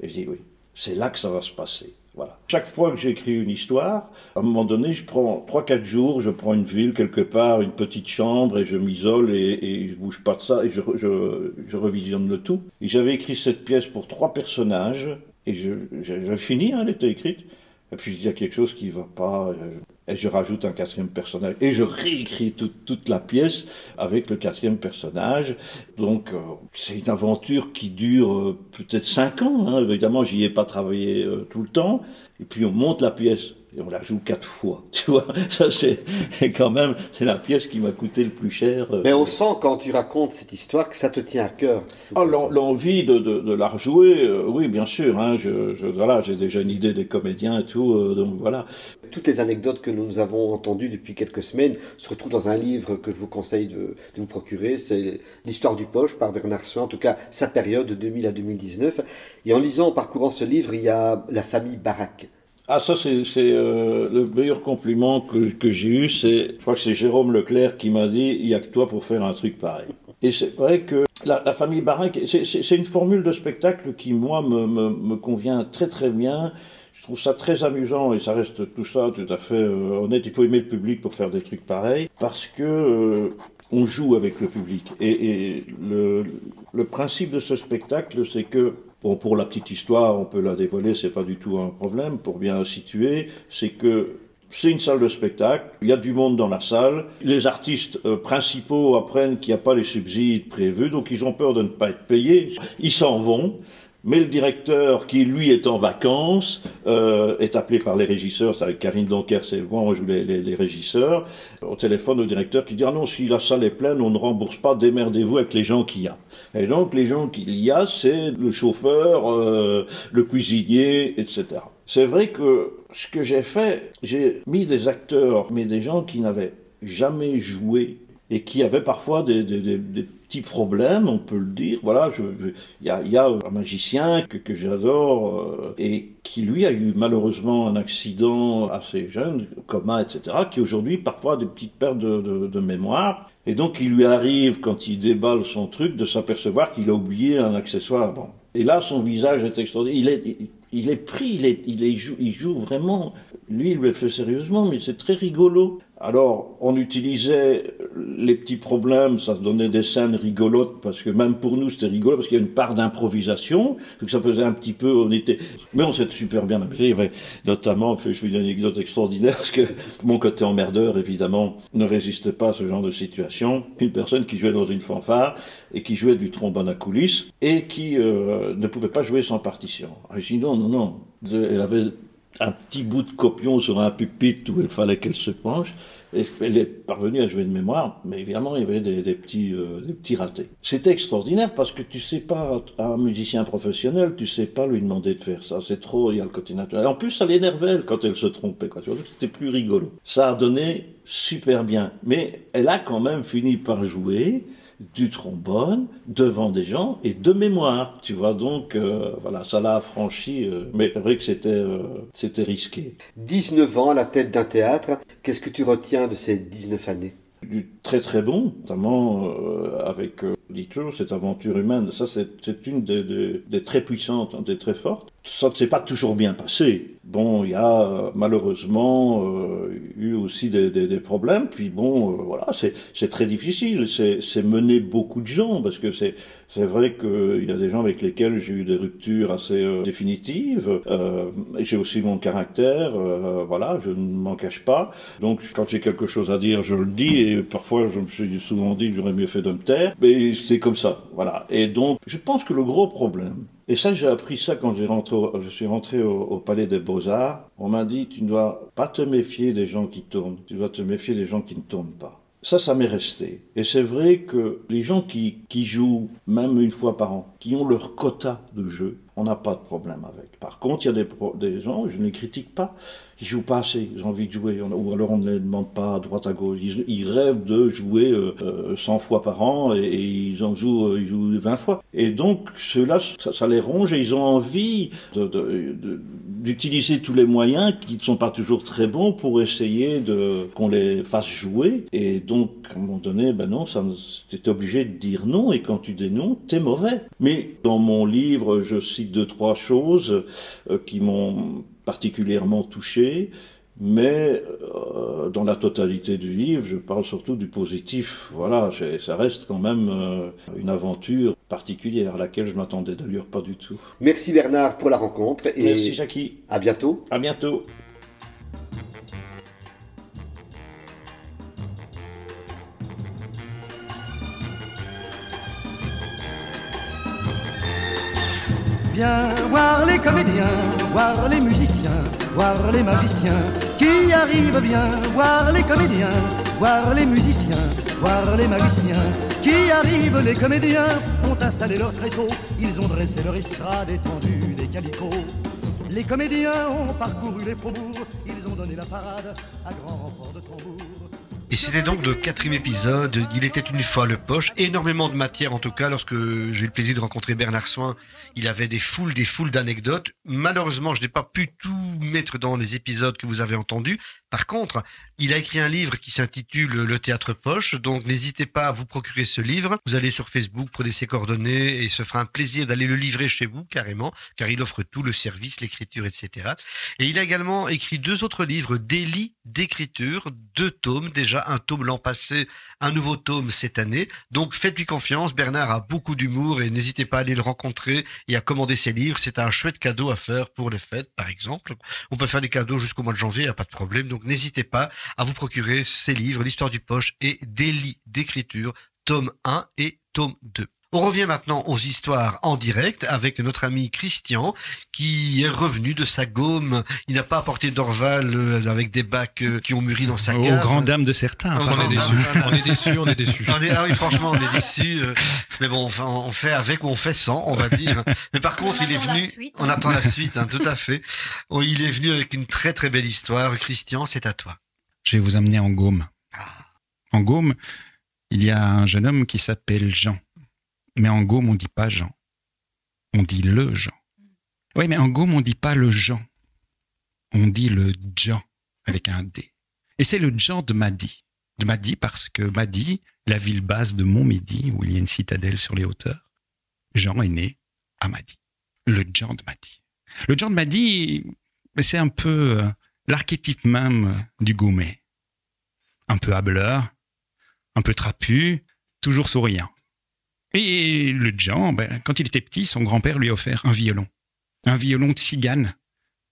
Et je dis oui, c'est là que ça va se passer. Chaque fois que j'écris une histoire, à un moment donné, je prends 3-4 jours, je prends une ville quelque part, une petite chambre, et je m'isole et, je bouge pas de ça, et je, re- je, je revisionne le tout. Et j'avais écrit cette pièce pour trois personnages, et je- j'avais fini, hein, elle était écrite. Et puis je dis, il y a quelque chose qui va pas, et je rajoute un quatrième personnage. Et je réécris toute, la pièce avec le quatrième personnage. Donc euh, c'est une aventure qui dure euh, peut-être cinq ans. hein. Évidemment, j'y ai pas travaillé euh, tout le temps. Et puis on monte la pièce et on la joue quatre fois. [laughs] Tu vois, ça c'est [laughs] quand même c'est la pièce qui m'a coûté le plus cher. euh, Mais on sent quand tu racontes cette histoire que ça te tient à cœur. ah, l'en- l'envie de, de, de la rejouer, euh, oui, bien sûr. Hein, je, je- voilà, j'ai déjà une idée des comédiens et tout, euh, donc voilà. Toutes les anecdotes que nous avons entendues depuis quelques semaines se retrouvent dans un livre que je vous conseille de, de vous procurer. C'est L'histoire du poche par Bernard Soin, en tout cas sa période de 2000 à 2019. Et en lisant, en parcourant ce livre, il y a la famille Barak. Ah, ça, c'est euh, le meilleur compliment que, que j'ai eu. C'est, je crois que c'est Jérôme Leclerc qui m'a dit il n'y a que toi pour faire un truc pareil. Et c'est vrai que la, la famille c'est c'est une formule de spectacle qui, moi, me, me, me convient très très bien. Je trouve ça très amusant et ça reste tout ça tout à fait euh, honnête. Il faut aimer le public pour faire des trucs pareils parce que euh, on joue avec le public. Et, et le, le principe de ce spectacle, c'est que Bon, pour la petite histoire, on peut la dévoiler, c'est pas du tout un problème. Pour bien situer, c'est que c'est une salle de spectacle, il y a du monde dans la salle, les artistes euh, principaux apprennent qu'il n'y a pas les subsides prévus, donc ils ont peur de ne pas être payés, ils s'en vont. Mais le directeur, qui lui est en vacances, euh, est appelé par les régisseurs, c'est avec Karine Donker, c'est moi, on les régisseurs, au téléphone au directeur qui dit Ah non, si la salle est pleine, on ne rembourse pas, démerdez-vous avec les gens qu'il y a. Et donc les gens qu'il y a, c'est le chauffeur, euh, le cuisinier, etc. C'est vrai que ce que j'ai fait, j'ai mis des acteurs, mais des gens qui n'avaient jamais joué et qui avaient parfois des, petits problèmes, on peut le dire. Voilà, il y, a, un magicien que, j'adore euh, et qui lui a eu malheureusement un accident assez jeune, coma, etc., qui aujourd'hui parfois a des petites pertes de, mémoire. Et donc il lui arrive, quand il déballe son truc, de s'apercevoir qu'il a oublié un accessoire. Bon. Et là, son visage est extraordinaire. Il est, pris, il joue vraiment. Lui, il le fait sérieusement, mais c'est très rigolo. Alors, on utilisait les petits problèmes, ça se donnait des scènes rigolotes, parce que même pour nous, c'était rigolo, parce qu'il y a une part d'improvisation, donc ça faisait un petit peu, on était... Mais on s'était super bien amusé. Il y avait notamment, je fais une anecdote extraordinaire, parce que mon côté emmerdeur, évidemment, ne résistait pas à ce genre de situation. Une personne qui jouait dans une fanfare, et qui jouait du trombone à coulisses, et qui euh, ne pouvait pas jouer sans partition. Alors, je dis non, non, non. Elle avait un petit bout de copion sur un pupitre où il fallait qu'elle se penche. Et elle est parvenue à jouer de mémoire, mais évidemment, il y avait des, petits, euh, des petits ratés. C'était extraordinaire parce que tu sais pas, à un musicien professionnel, tu sais pas lui demander de faire ça. C'est trop, il y a le côté naturel. En plus, ça l'énervait quand elle se trompait. Quoi. C'était plus rigolo. Ça a donné super bien. Mais elle a quand même fini par jouer du trombone devant des gens et de mémoire, tu vois. Donc euh, voilà, ça l'a affranchi, euh, mais c'est vrai que c'était euh, c'était risqué. 19 ans à la tête d'un théâtre, qu'est-ce que tu retiens de ces 19 années? Du très très bon, notamment avec Little, cette aventure humaine. Ça, c'est c'est une des, des- des très puissantes, hein, des très fortes. Ça ne s'est pas toujours bien passé. Bon, il y a euh, malheureusement euh, eu aussi des, problèmes. Puis bon, euh, voilà, c'est très difficile. C'est mener beaucoup de gens parce que c'est vrai qu'il y a des gens avec lesquels j'ai eu des ruptures assez définitives. J'ai aussi mon caractère. voilà, je ne m'en cache pas. Donc quand j'ai quelque chose à dire, je le dis. Et parfois, je me suis souvent dit que j'aurais mieux fait de me taire. Mais c'est comme ça. Voilà. Et donc, je pense que le gros problème, et ça, j'ai appris ça quand je suis rentré au, au Palais des Beaux-Arts. On m'a dit, tu ne dois pas te méfier des gens qui tournent, tu dois te méfier des gens qui ne tournent pas. Ça, ça m'est resté. Et c'est vrai que les gens qui, qui jouent, même une fois par an, qui ont leur quota de jeu, on n'a pas de problème avec. Par contre, il y a des, gens, je ne les critique pas, ils jouent pas assez, ils ont envie de jouer, ou alors on ne les demande pas à droite à gauche. Ils, rêvent de jouer euh, euh, 100 fois par an et, ils en jouent, euh, ils jouent 20 fois. Et donc, ceux-là, ça, les ronge et ils ont envie d'utiliser tous les moyens qui ne sont pas toujours très bons pour essayer qu'on les fasse jouer. Et donc, à un moment donné, ben non, t'es obligé de dire non. Et quand tu dis non, t'es mauvais. Mais dans mon livre, je cite deux, trois choses euh, qui m'ont particulièrement touché. Mais euh, dans la totalité du livre, je parle surtout du positif. Voilà, ça reste quand même euh, une aventure particulière à laquelle je m'attendais d'ailleurs pas du tout. Merci Bernard pour la rencontre et Merci Jackie. à bientôt. À bientôt. Viens voir les comédiens, voir les musiciens, voir les magiciens qui arrivent. Viens voir les comédiens, voir les musiciens, voir les magiciens qui arrivent. Les comédiens ont installé leur tréteau, ils ont dressé leur estrade étendue des calicots. Les comédiens ont parcouru les faubourgs, ils ont donné la parade à grand renfort. Et c'était donc le quatrième épisode. Il était une fois le poche. Énormément de matière, en tout cas, lorsque j'ai eu le plaisir de rencontrer Bernard Soin. Il avait des foules, des foules d'anecdotes. Malheureusement, je n'ai pas pu tout mettre dans les épisodes que vous avez entendus. Par contre, il a écrit un livre qui s'intitule Le théâtre poche. Donc, n'hésitez pas à vous procurer ce livre. Vous allez sur Facebook, prenez ses coordonnées et ce fera un plaisir d'aller le livrer chez vous, carrément, car il offre tout le service, l'écriture, etc. Et il a également écrit deux autres livres, Délit d'écriture, deux tomes déjà, un tome l'an passé, un nouveau tome cette année. Donc faites-lui confiance, Bernard a beaucoup d'humour et n'hésitez pas à aller le rencontrer et à commander ses livres. C'est un chouette cadeau à faire pour les fêtes, par exemple. On peut faire des cadeaux jusqu'au mois de janvier, y a pas de problème. Donc n'hésitez pas à vous procurer ces livres, L'histoire du poche et Délit d'écriture, tome 1 et tome 2. On revient maintenant aux histoires en direct avec notre ami Christian qui est revenu de sa gomme. Il n'a pas apporté d'Orval euh, avec des bacs euh, qui ont mûri dans sa Aux cave. grandes dames de certains. Aux. On est déçus, on est [laughs] déçus. On est- ah oui, franchement, on est déçus. euh, Mais bon, enfin, on fait avec ou on fait sans, on va dire. Mais par contre, il est attend la venu. suite. On attend la suite, hein, tout à fait. Oh, il est venu avec une très très belle histoire. Christian, c'est à toi. Je vais vous amener en Gaume. En Gaume, il y a un jeune homme qui s'appelle Jean. Mais en Gaume, on dit pas Jean. On dit le Jean. Oui, mais en Gaume, on dit pas le Jean. On dit le Jean avec un D. Et c'est le Jean de Madi. De Madi parce que Madi, la ville basse de Montmédy, où il y a une citadelle sur les hauteurs, Jean est né à Madi. Le Jean de Madi. Le John m'a dit, c'est un peu euh, l'archétype même du gourmet. Un peu hableur, un peu trapu, toujours souriant. Et le Jean, ben, quand il était petit, son grand-père lui a offert un violon. Un violon de cigane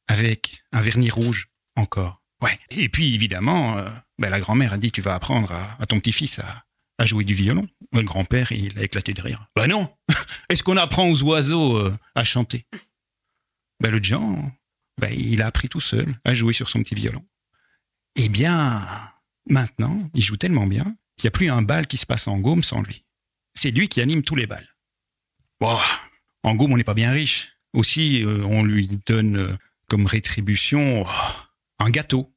avec un vernis rouge encore. Ouais. Et puis évidemment, euh, ben, la grand-mère a dit tu vas apprendre à, ton petit-fils à, jouer du violon. Le grand-père, il a éclaté de rire. Bah non [laughs] Est-ce qu'on apprend aux oiseaux euh, à chanter? Ben, Le Jean, ben, il a appris tout seul à jouer sur son petit violon. Eh bien, maintenant, il joue tellement bien qu'il n'y a plus un bal qui se passe en Gaume sans lui. C'est lui qui anime tous les bals. En Gaume, on n'est pas bien riche. Aussi, euh, on lui donne euh, comme rétribution oh, un gâteau,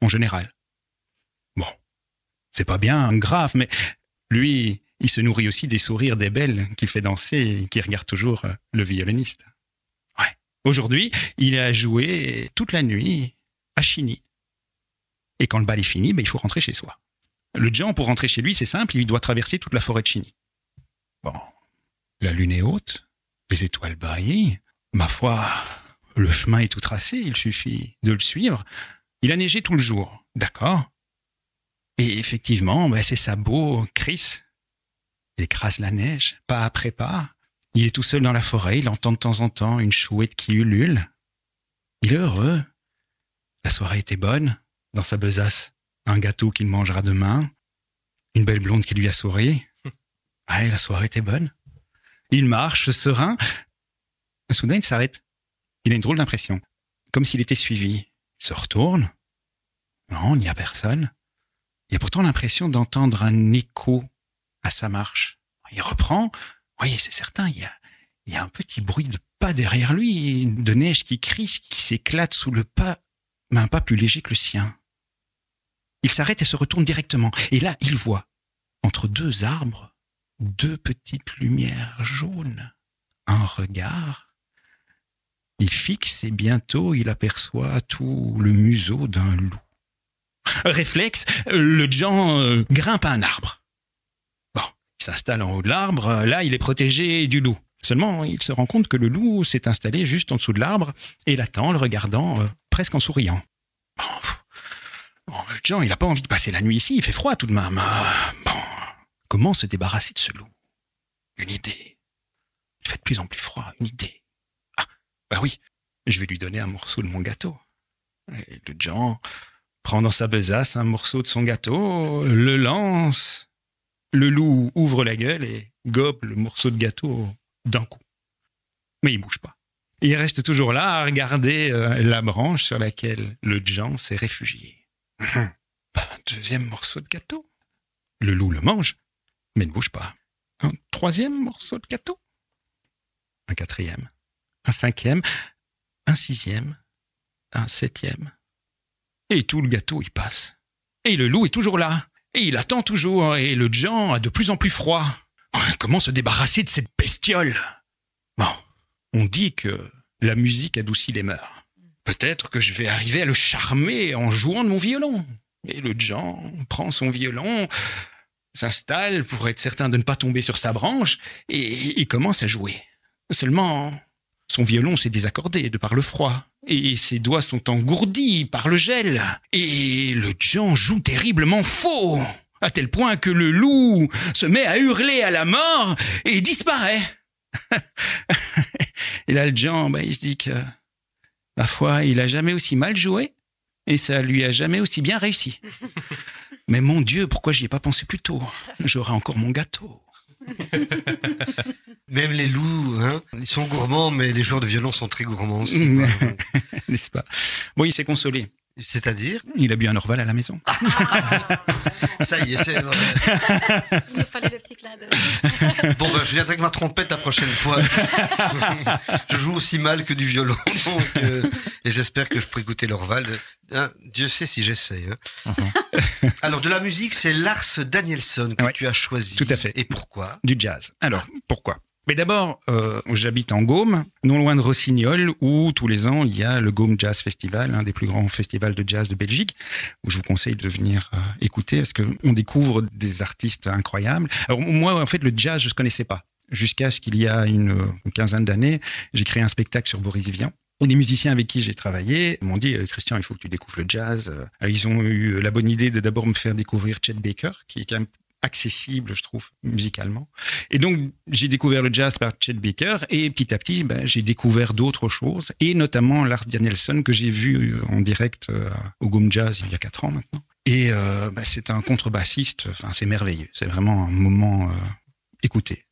en général. Bon, c'est pas bien grave, mais lui, il se nourrit aussi des sourires des belles qu'il fait danser et qui regarde toujours euh, le violoniste. Ouais. Aujourd'hui, il a joué toute la nuit à Chigny. Et quand le bal est fini, ben, il faut rentrer chez soi. Le Jean, pour rentrer chez lui, c'est simple, il doit traverser toute la forêt de Chigny. Bon, la lune est haute, les étoiles brillent. Ma foi, le chemin est tout tracé, il suffit de le suivre. Il a neigé tout le jour, d'accord? Et effectivement, ben, ses sabots crissent. Il écrase la neige, pas après pas. Il est tout seul dans la forêt, il entend de temps en temps une chouette qui ulule. Il est heureux. La soirée était bonne, dans sa besace. Un gâteau qu'il mangera demain. Une belle blonde qui lui a souri. Ouais, la soirée était bonne. Il marche, serein. Soudain, il s'arrête. Il a une drôle d'impression. Comme s'il était suivi. Il se retourne. Non, il n'y a personne. Il a pourtant l'impression d'entendre un écho à sa marche. Il reprend. Oui, c'est certain, il y a, il y a un petit bruit de pas derrière lui, de neige qui crisse, qui s'éclate sous le pas, mais un pas plus léger que le sien. Il s'arrête et se retourne directement. Et là, il voit, entre deux arbres, deux petites lumières jaunes. Un regard. Il fixe et bientôt il aperçoit tout le museau d'un loup. Réflexe, le Jean euh, grimpe à un arbre. Bon, il s'installe en haut de l'arbre, là il est protégé du loup. Seulement, il se rend compte que le loup s'est installé juste en dessous de l'arbre et l'attend, le regardant euh, presque en souriant. Bon, le Jean, il n'a pas envie de passer la nuit ici, il fait froid tout de même. Ah, bon, comment se débarrasser de ce loup? Une idée. Il fait de plus en plus froid, une idée. Ah, bah oui, je vais lui donner un morceau de mon gâteau. Et le Jean prend dans sa besace un morceau de son gâteau, le lance. Le loup ouvre la gueule et gobe le morceau de gâteau d'un coup. Mais il bouge pas. Il reste toujours là à regarder euh, la branche sur laquelle le Jean s'est réfugié. Un deuxième morceau de gâteau. Le loup le mange, mais ne bouge pas. Un troisième morceau de gâteau? Un quatrième. Un cinquième. Un sixième. Un septième. Et tout le gâteau y passe. Et le loup est toujours là. Et il attend toujours. Et le Jean a de plus en plus froid. Comment se débarrasser de cette bestiole Bon, on dit que la musique adoucit les mœurs. Peut-être que je vais arriver à le charmer en jouant de mon violon. Et le Jean prend son violon, s'installe pour être certain de ne pas tomber sur sa branche, et il commence à jouer. Seulement, son violon s'est désaccordé de par le froid, et ses doigts sont engourdis par le gel, et le Jean joue terriblement faux, à tel point que le loup se met à hurler à la mort et disparaît. [laughs] et là, le Jean, bah, il se dit que Ma foi, il a jamais aussi mal joué et ça lui a jamais aussi bien réussi. Mais mon Dieu, pourquoi j'y ai pas pensé plus tôt? J'aurai encore mon gâteau. [laughs] Même les loups, hein, ils sont gourmands, mais les joueurs de violon sont très gourmands aussi. [laughs] N'est-ce pas? Bon, il s'est consolé. C'est-à-dire Il a bu un Orval à la maison. Ça y est, c'est vrai. Il nous fallait le petit clin d'œil. Bon, ben, je viendrai avec ma trompette la prochaine fois. je joue aussi mal que du violon, donc, euh, et j'espère que je pourrai goûter l'Orval. Hein, Dieu sait si j'essaye. hein. Alors, de la musique, c'est Lars Danielson que Ouais. tu as choisi. Tout à fait. Et pourquoi? Du jazz. Alors, pourquoi? Mais d'abord, euh, j'habite en Gaume, non loin de Rossignol, où tous les ans, il y a le Gaume Jazz Festival, un des plus grands festivals de jazz de Belgique, où je vous conseille de venir euh, écouter, parce qu'on découvre des artistes incroyables. Alors, moi, en fait, le jazz, je ne connaissais pas. Jusqu'à ce qu'il y a une, euh, quinzaine d'années, j'ai créé un spectacle sur Boris Vian. Les musiciens avec qui j'ai travaillé m'ont dit euh, Christian, il faut que tu découvres le jazz. Euh, Ils ont eu la bonne idée de d'abord me faire découvrir Chet Baker, qui est quand même accessible, je trouve, musicalement. Et donc, j'ai découvert le jazz par Chet Baker et petit à petit, ben, j'ai découvert d'autres choses et notamment Lars Danielson que j'ai vu en direct euh, au Goom Jazz il y a quatre ans maintenant. Et euh, ben, c'est un contrebassiste, enfin, c'est merveilleux. C'est vraiment un moment euh, écouté.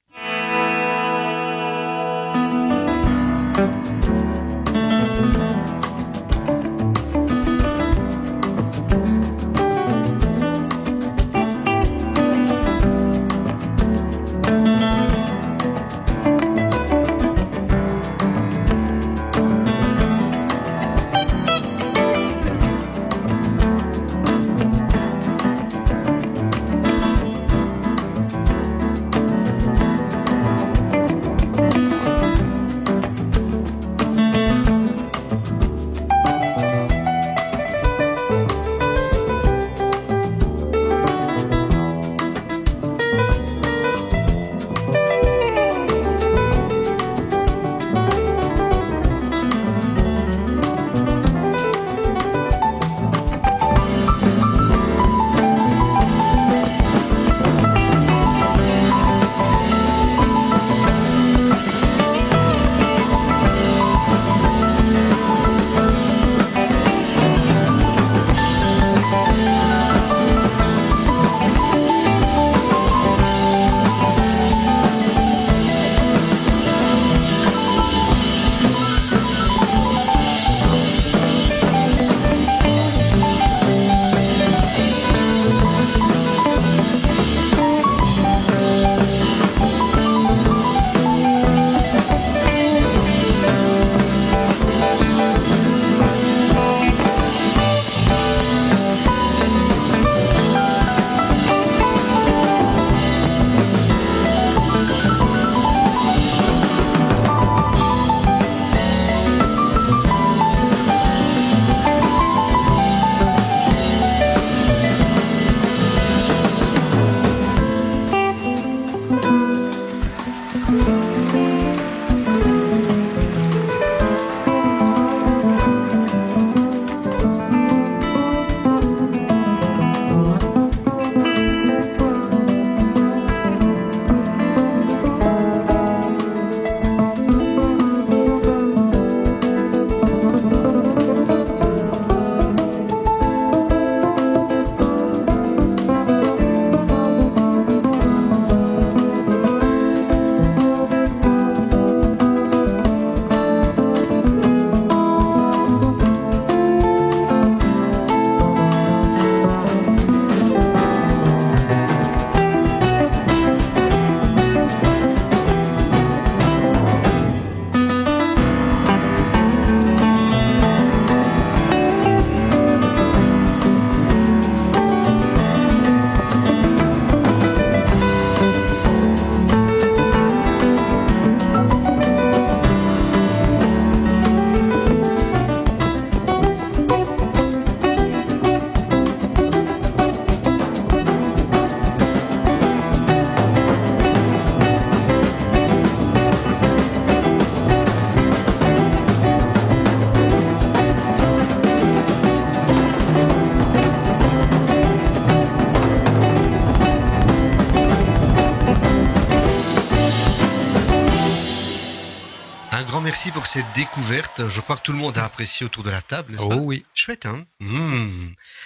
Merci pour cette découverte. Je crois que tout le monde a apprécié autour de la table, n'est-ce Oh pas oui. Chouette, hein Mmh.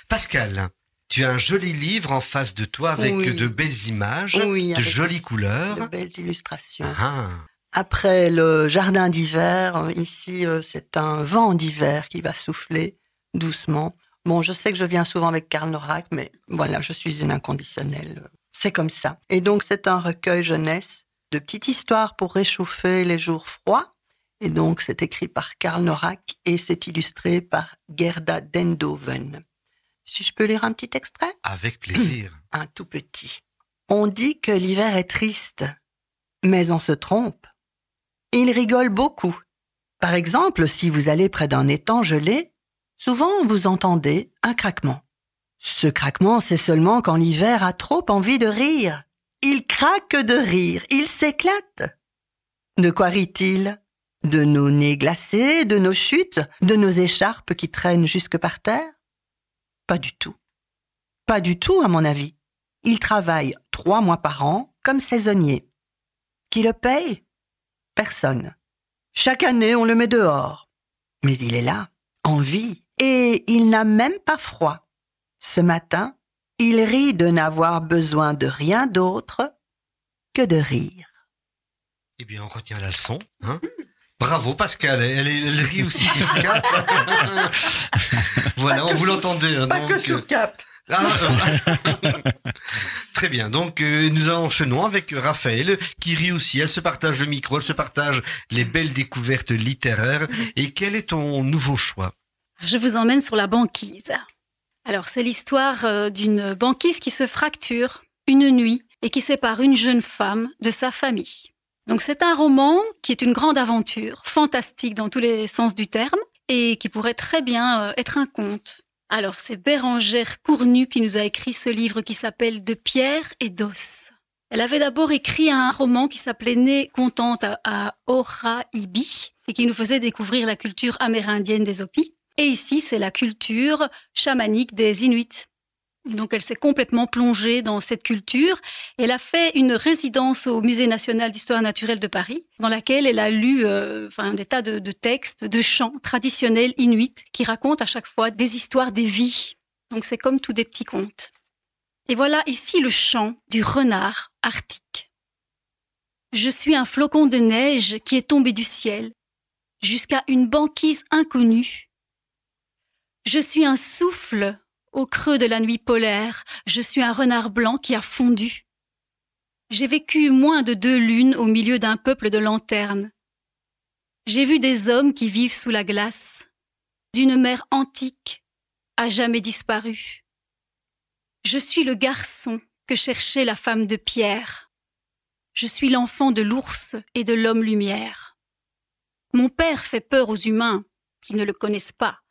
Pascal, tu as un joli livre en face de toi avec Oui. de belles images, Oui, de jolies De couleurs. belles illustrations. Ah, Après le jardin d'hiver, ici, euh, c'est un vent d'hiver qui va souffler doucement. Bon, je sais que je viens souvent avec Karl Norak, mais voilà, je suis une inconditionnelle. C'est comme ça. Et donc, c'est un recueil jeunesse de petites histoires pour réchauffer les jours froids. Et donc, c'est écrit par Karl Norak et c'est illustré par Gerda Dendoven. Si je peux lire un petit extrait? Avec plaisir. [clears throat] un tout petit. On dit que l'hiver est triste, mais on se trompe. Il rigole beaucoup. Par exemple, si vous allez près d'un étang gelé, souvent vous entendez un craquement. Ce craquement, c'est seulement quand l'hiver a trop envie de rire. Il craque de rire, il s'éclate. De quoi rit-il? De nos nez glacés, de nos chutes, de nos écharpes qui traînent jusque par terre? Pas du tout. Pas du tout, à mon avis. Il travaille trois mois par an comme saisonnier. Qui le paye? Personne. Chaque année, on le met dehors. Mais il est là, en vie, et il n'a même pas froid. Ce matin, il rit de n'avoir besoin de rien d'autre que de rire. Eh bien, on retient la leçon. Hein Bravo Pascal, elle, elle, elle rit aussi sur Cap. [laughs] voilà, on vous l'entendait. hein, Pas donc, que euh, sur Cap. Ah, euh, [laughs] Très bien. Donc euh, nous enchaînons avec Raphaël qui rit aussi. Elle se partage le micro, elle se partage les belles découvertes littéraires. Et quel est ton nouveau choix? Je vous emmène sur la banquise. Alors, c'est l'histoire euh, d'une banquise qui se fracture une nuit et qui sépare une jeune femme de sa famille. Donc, c'est un roman qui est une grande aventure, fantastique dans tous les sens du terme, et qui pourrait très bien euh, être un conte. Alors, c'est Bérangère Cournu qui nous a écrit ce livre qui s'appelle De pierre et d'os. Elle avait d'abord écrit un roman qui s'appelait Né contente à, à Ora-Ibi et qui nous faisait découvrir la culture amérindienne des Hopis. Et ici, c'est la culture chamanique des Inuits. Donc, elle s'est complètement plongée dans cette culture. Elle a fait une résidence au Musée national d'histoire naturelle de Paris, dans laquelle elle a lu euh, enfin, des tas de, textes, de chants traditionnels inuits qui racontent à chaque fois des histoires des vies. Donc, c'est comme tous des petits contes. Et voilà ici le chant du renard arctique. Je suis un flocon de neige qui est tombé du ciel jusqu'à une banquise inconnue. Je suis un souffle au creux de la nuit polaire, je suis un renard blanc qui a fondu. J'ai vécu moins de deux lunes au milieu d'un peuple de lanternes. J'ai vu des hommes qui vivent sous la glace, d'une mer antique, à jamais disparue. Je suis le garçon que cherchait la femme de pierre. Je suis l'enfant de l'ours et de l'homme lumière. Mon père fait peur aux humains qui ne le connaissent pas.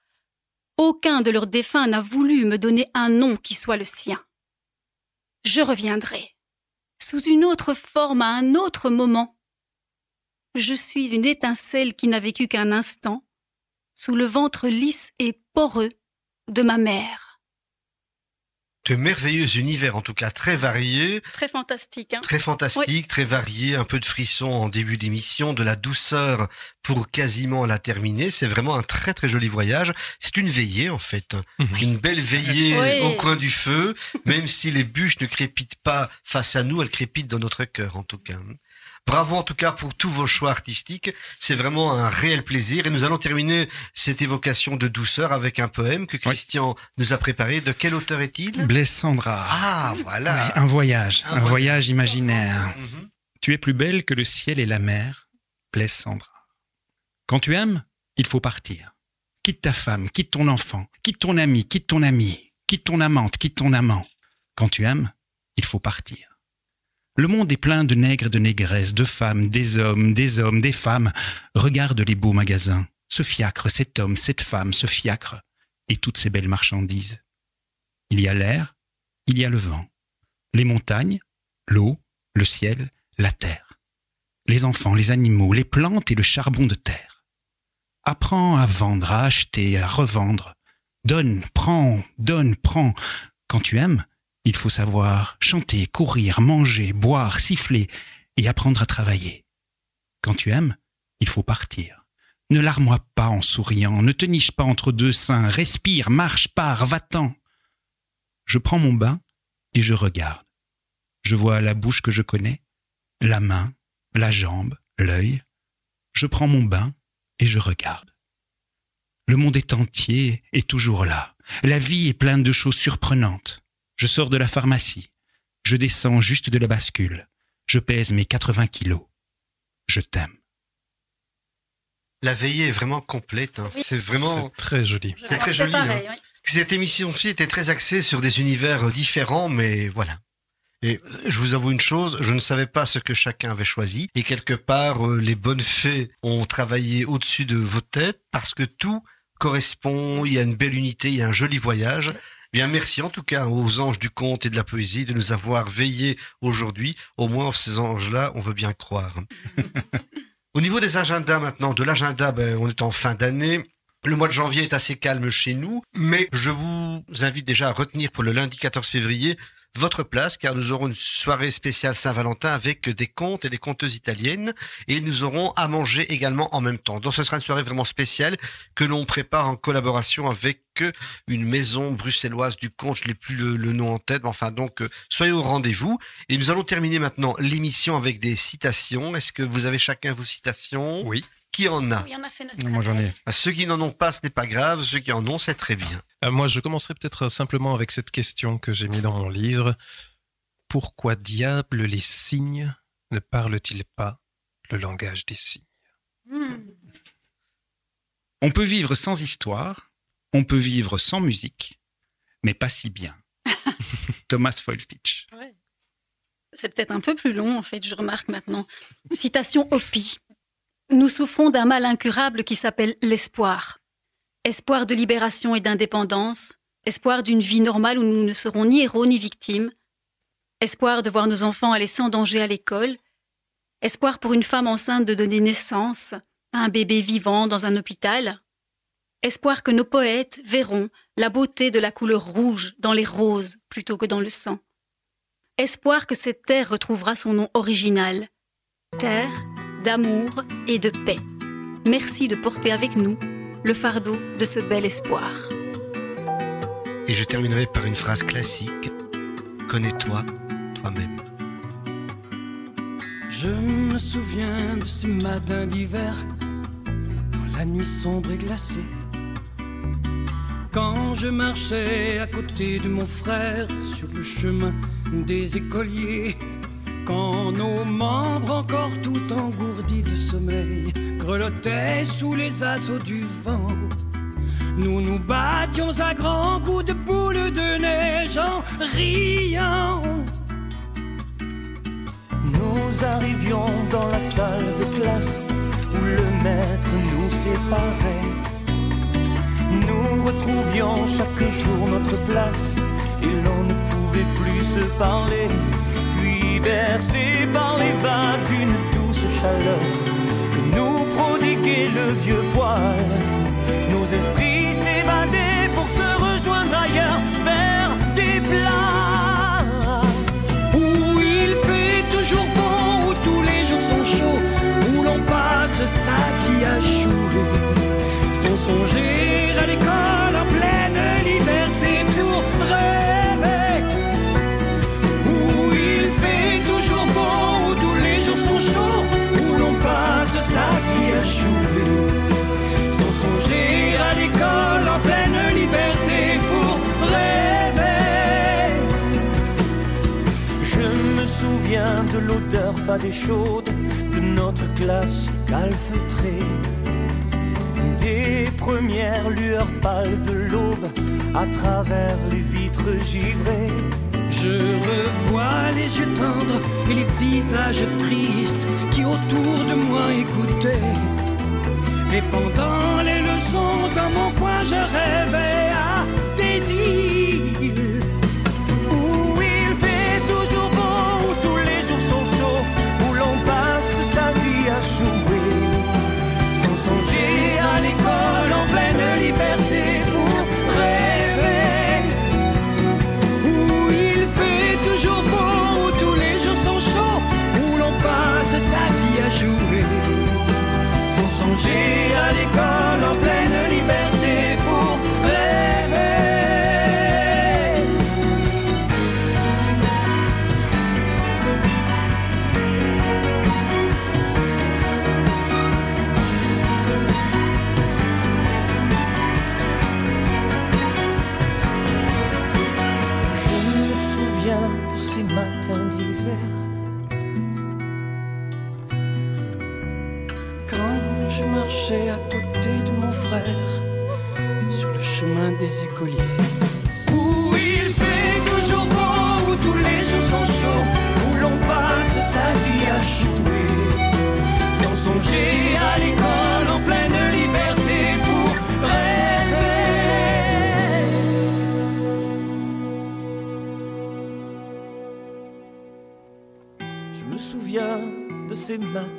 Aucun de leurs défunts n'a voulu me donner un nom qui soit le sien. Je reviendrai, sous une autre forme à un autre moment. Je suis une étincelle qui n'a vécu qu'un instant, sous le ventre lisse et poreux de ma mère. De merveilleux univers, en tout cas très variés, Très fantastique, hein très fantastiques, très variés, un peu de frisson en début d'émission, de la douceur pour quasiment la terminer. C'est vraiment un très très joli voyage. C'est une veillée en fait, une belle veillée Oui. au coin du feu, [laughs] même si les bûches ne crépitent pas face à nous, elles crépitent dans notre cœur en tout cas. Bravo en tout cas pour tous vos choix artistiques. C'est vraiment un réel plaisir. Et nous allons terminer cette évocation de douceur avec un poème que Christian nous a préparé. De quel auteur est-il? Blaise Sandra. Ah, voilà. Ouais, un voyage, Un un, voyage imaginaire. Mhm. Tu es plus belle que le ciel et la mer, Blaise Sandra. Quand tu aimes, il faut partir. Quitte ta femme, quitte ton enfant, quitte ton ami, quitte ton ami, quitte ton amante, quitte ton amant. Quand tu aimes, il faut partir. Le monde est plein de nègres et de négresses, de femmes, des hommes, des hommes, des femmes. Regarde les beaux magasins, ce fiacre, cet homme, cette femme, ce fiacre, et toutes ces belles marchandises. Il y a l'air, il y a le vent, les montagnes, l'eau, le ciel, la terre, les enfants, les animaux, les plantes et le charbon de terre. Apprends à vendre, à acheter, à revendre. Donne, prends, donne, prends. Quand tu aimes, il faut savoir chanter, courir, manger, boire, siffler et apprendre à travailler. Quand tu aimes, il faut partir. Ne larmoie pas en souriant, ne te niche pas entre deux seins, respire, marche, pars, va-t'en. Je prends mon bain et je regarde. Je vois la bouche que je connais, la main, la jambe, l'œil. Je prends mon bain et je regarde. Le monde est entier et toujours là. La vie est pleine de choses surprenantes. Je sors de la pharmacie. Je descends juste de la bascule. Je pèse mes 80 kilos. Je t'aime. La veillée est vraiment complète. hein. C'est vraiment. C'est très joli. C'est très joli. pareil, hein. oui. Cette émission-ci était très axée sur des univers différents, mais voilà. Et euh, je vous avoue une chose, je ne savais pas ce que chacun avait choisi. Et quelque part, euh, les bonnes fées ont travaillé au-dessus de vos têtes parce que tout correspond, il y a une belle unité, il y a un joli voyage. Bien, merci en tout cas aux anges du conte et de la poésie de nous avoir veillés aujourd'hui. Au moins, ces anges-là, on veut bien croire. [laughs] Au niveau des agendas maintenant, de l'agenda, ben, on est en fin d'année. Le mois de janvier est assez calme chez nous, mais je vous invite déjà à retenir pour le lundi 14 février votre place, car nous aurons une soirée spéciale Saint-Valentin avec des contes et des conteuses italiennes, et nous aurons à manger également en même temps. Donc ce sera une soirée vraiment spéciale que l'on prépare en collaboration avec une maison bruxelloise du conte, je n'ai plus le, le nom en tête, mais enfin donc euh, soyez au rendez-vous. Et nous allons terminer maintenant l'émission avec des citations. Est-ce que vous avez chacun vos citations? Oui. Qui en a Oui, on a fait notre Moi, j'en ai. À Ceux qui n'en ont pas, ce n'est pas grave. Ceux qui en ont, c'est très bien. Euh, moi, je commencerai peut-être simplement avec cette question que j'ai mis dans mon livre. Pourquoi diable les signes ne parlent-ils pas le langage des signes? On peut vivre sans histoire, on peut vivre sans musique, mais pas si bien. [laughs] Thomas Foltich. C'est peut-être un peu plus long, en fait, je remarque maintenant. Citation Hopi. Nous souffrons d'un mal incurable qui s'appelle l'espoir. Espoir de libération et d'indépendance, espoir d'une vie normale où nous ne serons ni héros ni victimes, espoir de voir nos enfants aller sans danger à l'école, espoir pour une femme enceinte de donner naissance à un bébé vivant dans un hôpital, espoir que nos poètes verront la beauté de la couleur rouge dans les roses plutôt que dans le sang. Espoir que cette terre retrouvera son nom original, terre d'amour et de paix. Merci de porter avec nous le fardeau de ce bel espoir. Et je terminerai par une phrase classique. Connais-toi toi-même. Je me souviens de ces matins d'hiver, dans la nuit sombre et glacée. Quand je marchais à côté de mon frère sur le chemin des écoliers, quand nos membres encore tout engourdis de sommeil grelottaient sous les assauts du vent. Nous nous battions à grands coups de boules de neige en riant. Nous arrivions dans la salle de classe où le maître nous séparait. Nous retrouvions chaque jour notre place et l'on ne pouvait plus se parler. Puis bercés par les vagues d'une douce chaleur que nous prodiguait le vieux poil, nos esprits s'évadaient pour se rejoindre ailleurs vers des plages où il fait toujours bon, où tous les jours sont chauds, où l'on passe sa vie à jouer, sans songer à l'école fade et chaude de notre classe calfeutrée. Des premières lueurs pâles de l'aube à travers les vitres givrées. Je revois les yeux tendres et les visages tristes qui autour de moi écoutaient. Et pendant les leçons, dans mon coin, je rêvais à des Songer à l'école en pleine liberté pour rêver. Je me souviens de ces matins